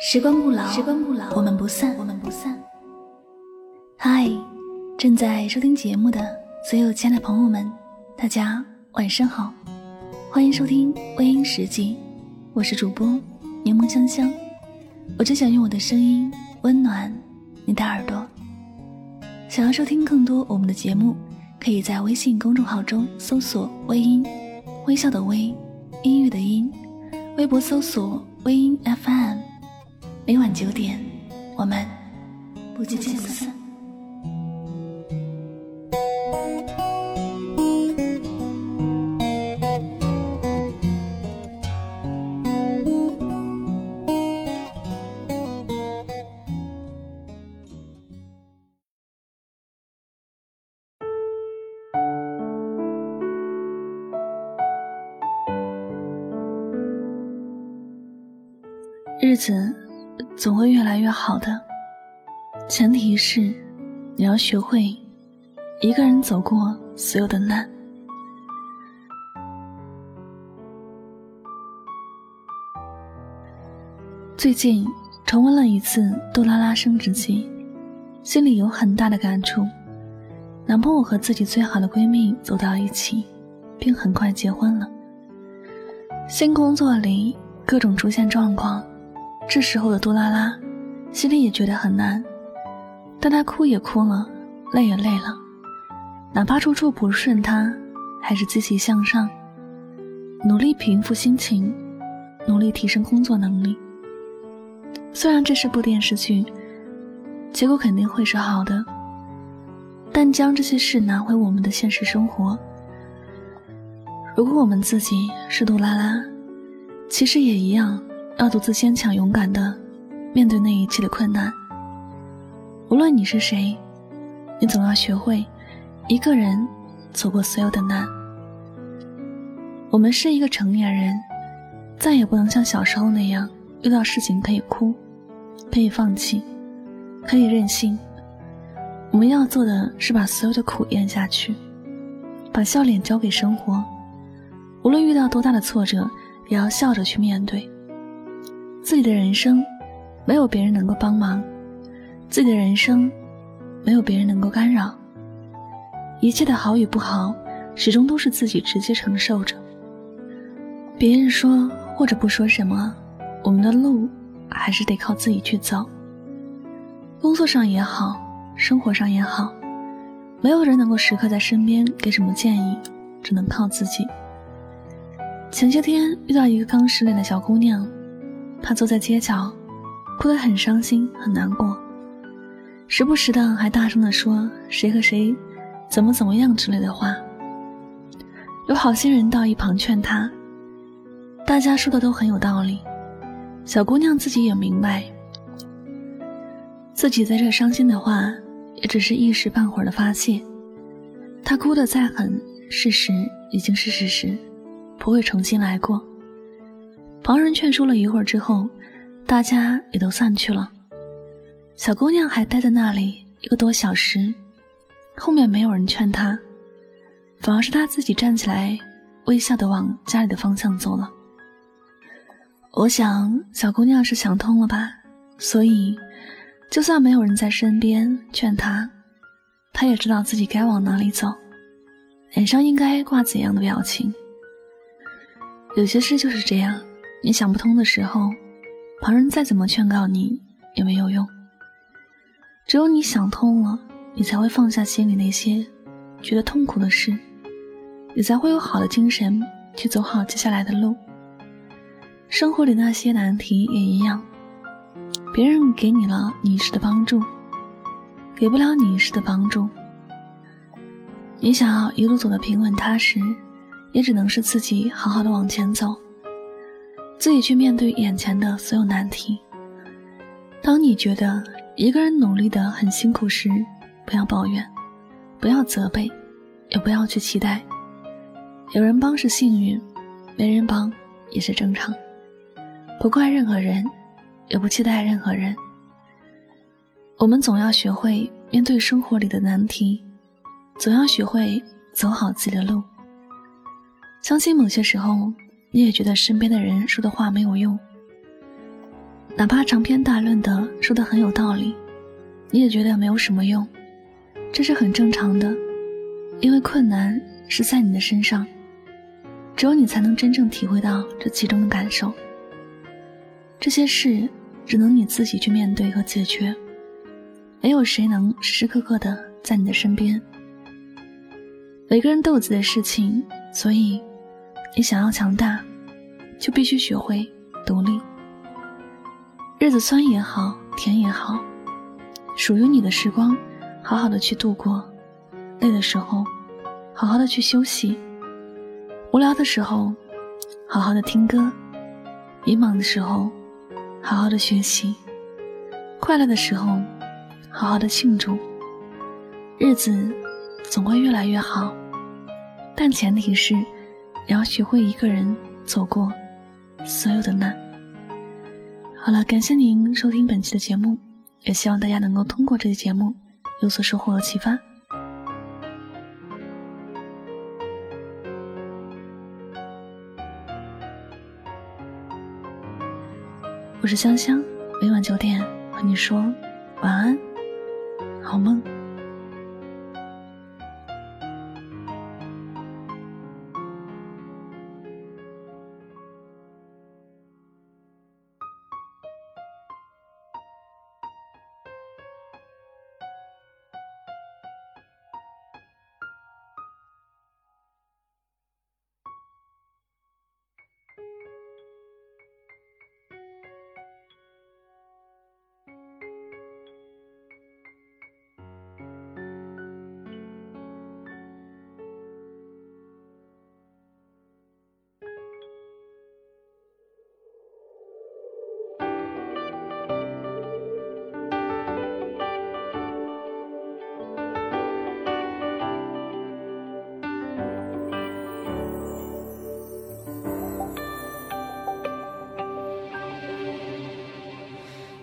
时光不老，时光不老，我们不散，我们不散。嗨，正在收听节目的所有亲爱的朋友们，大家晚上好，欢迎收听微音十集，我是主播柠檬香香，我只想用我的声音温暖你的耳朵。想要收听更多我们的节目，可以在微信公众号中搜索“微音”，微笑的微，音乐的音，微博搜索“微音 FM”。每晚九点，我们不见不散。日子总会越来越好的，前提是你要学会一个人走过所有的难。最近重温了一次《杜拉拉升职记》，心里有很大的感触。男朋友和自己最好的闺蜜走到一起，并很快结婚了。新工作里各种出现状况。这时候的杜拉拉，心里也觉得很难，但她哭也哭了，累也累了，哪怕处处不顺，她还是积极向上，努力平复心情，努力提升工作能力。虽然这是部电视剧，结果肯定会是好的，但将这些事拿回我们的现实生活，如果我们自己是杜拉拉，其实也一样。要独自坚强勇敢的面对那一切的困难。无论你是谁，你总要学会一个人走过所有的难。我们是一个成年人，再也不能像小时候那样，遇到事情可以哭，可以放弃，可以任性。我们要做的是把所有的苦咽下去，把笑脸交给生活。无论遇到多大的挫折，也要笑着去面对。自己的人生，没有别人能够帮忙；自己的人生，没有别人能够干扰。一切的好与不好，始终都是自己直接承受着。别人说或者不说什么，我们的路还是得靠自己去走。工作上也好，生活上也好，没有人能够时刻在身边给什么建议，只能靠自己。前些天遇到一个刚失恋的小姑娘。他坐在街角，哭得很伤心、很难过，时不时的还大声的说谁和谁怎么怎么样之类的话。有好心人到一旁劝他，大家说的都很有道理。小姑娘自己也明白，自己在这伤心的话，也只是一时半会儿的发泄。她哭得再狠，事实已经是事实，不会重新来过。旁人劝说了一会儿之后，大家也都散去了。小姑娘还待在那里一个多小时，后面没有人劝她，反而是她自己站起来，微笑的往家里的方向走了。我想，小姑娘是想通了吧，所以，就算没有人在身边劝她，她也知道自己该往哪里走，脸上应该挂怎样的表情。有些事就是这样。你想不通的时候，旁人再怎么劝告你也没有用。只有你想通了，你才会放下心里那些觉得痛苦的事，你才会有好的精神去走好接下来的路。生活里那些难题也一样，别人给你了你一时的帮助，给不了你一时的帮助。你想要一路走得平稳踏实，也只能是自己好好的往前走。自己去面对眼前的所有难题。当你觉得一个人努力的很辛苦时，不要抱怨，不要责备，也不要去期待。有人帮是幸运，没人帮也是正常。不怪任何人，也不期待任何人。我们总要学会面对生活里的难题，总要学会走好自己的路。相信某些时候。你也觉得身边的人说的话没有用，哪怕长篇大论的说的很有道理，你也觉得没有什么用，这是很正常的，因为困难是在你的身上，只有你才能真正体会到这其中的感受。这些事只能你自己去面对和解决，没有谁能时时刻刻的在你的身边。每个人都有自己的事情，所以你想要强大，就必须学会独立。日子酸也好，甜也好，属于你的时光，好好的去度过。累的时候，好好的去休息；无聊的时候，好好的听歌；迷茫的时候，好好的学习；快乐的时候，好好的庆祝。日子总会越来越好，但前提是你要学会一个人走过所有的难。好了，感谢您收听本期的节目，也希望大家能够通过这期节目有所收获和启发。我是香香，每晚九点和你说晚安，好梦。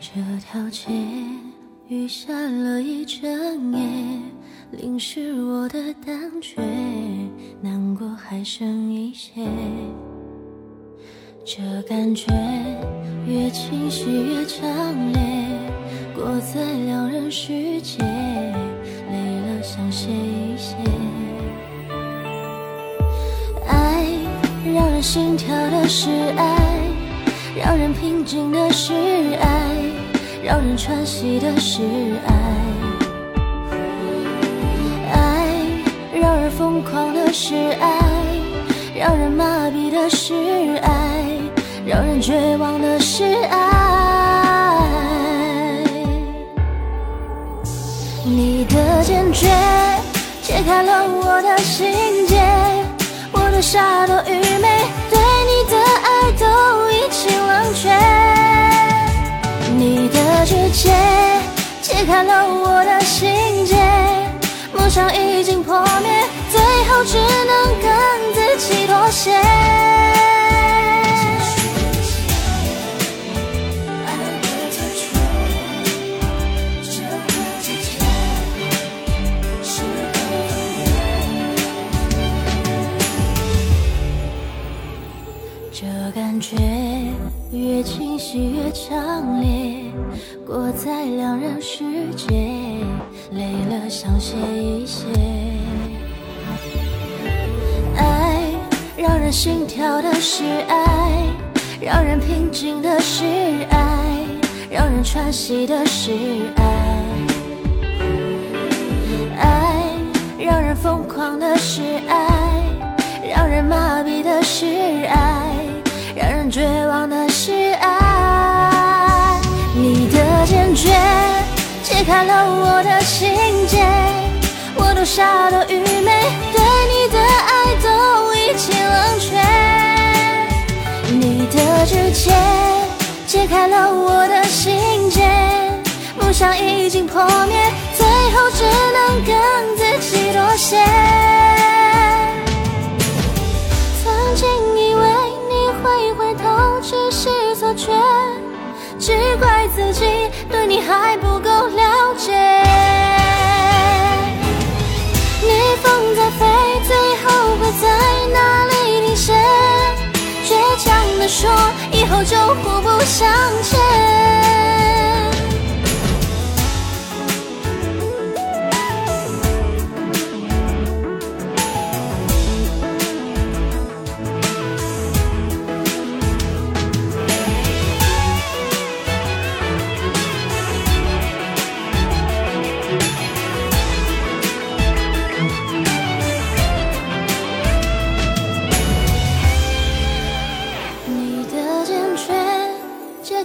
这条街雨下了一整夜，淋湿我的胆怯，难过还剩一些。这感觉越清晰越强烈，过在两人世界，累了想歇一歇。爱让人心跳的是爱，让人平静的是爱。让人喘息的是爱，爱让人疯狂的是爱，让人麻痹的是爱，让人绝望的是爱。你的坚决解开了我的心结，我的傻多愚昧，冷却。你的指尖解开了我的心结，梦想已经破灭，最后只能跟自己妥协。这感觉越清晰越强烈，过在两人世界，累了想歇一歇。爱让人心跳的是爱，让人平静的是爱，让人喘息的是爱。爱让人疯狂的是爱，让人麻痹的是爱。绝望的是爱，你的坚决解开了我的心结，我多傻多愚昧，对你的爱都已经冷却。你的直接解开了我的心结，梦想已经破灭，最后只能跟自己妥协。只是错觉只怪自己对你还不够了解。逆风在飞，最后会在哪里停歇？倔强地说，以后就互不相欠。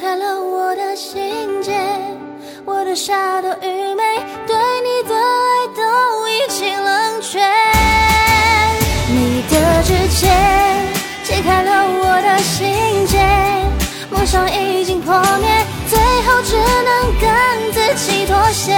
开了我的心结，我的傻都愚昧，对你的爱都已经冷却。你的指尖解开了我的心结，梦想已经破灭，最后只能跟自己妥协，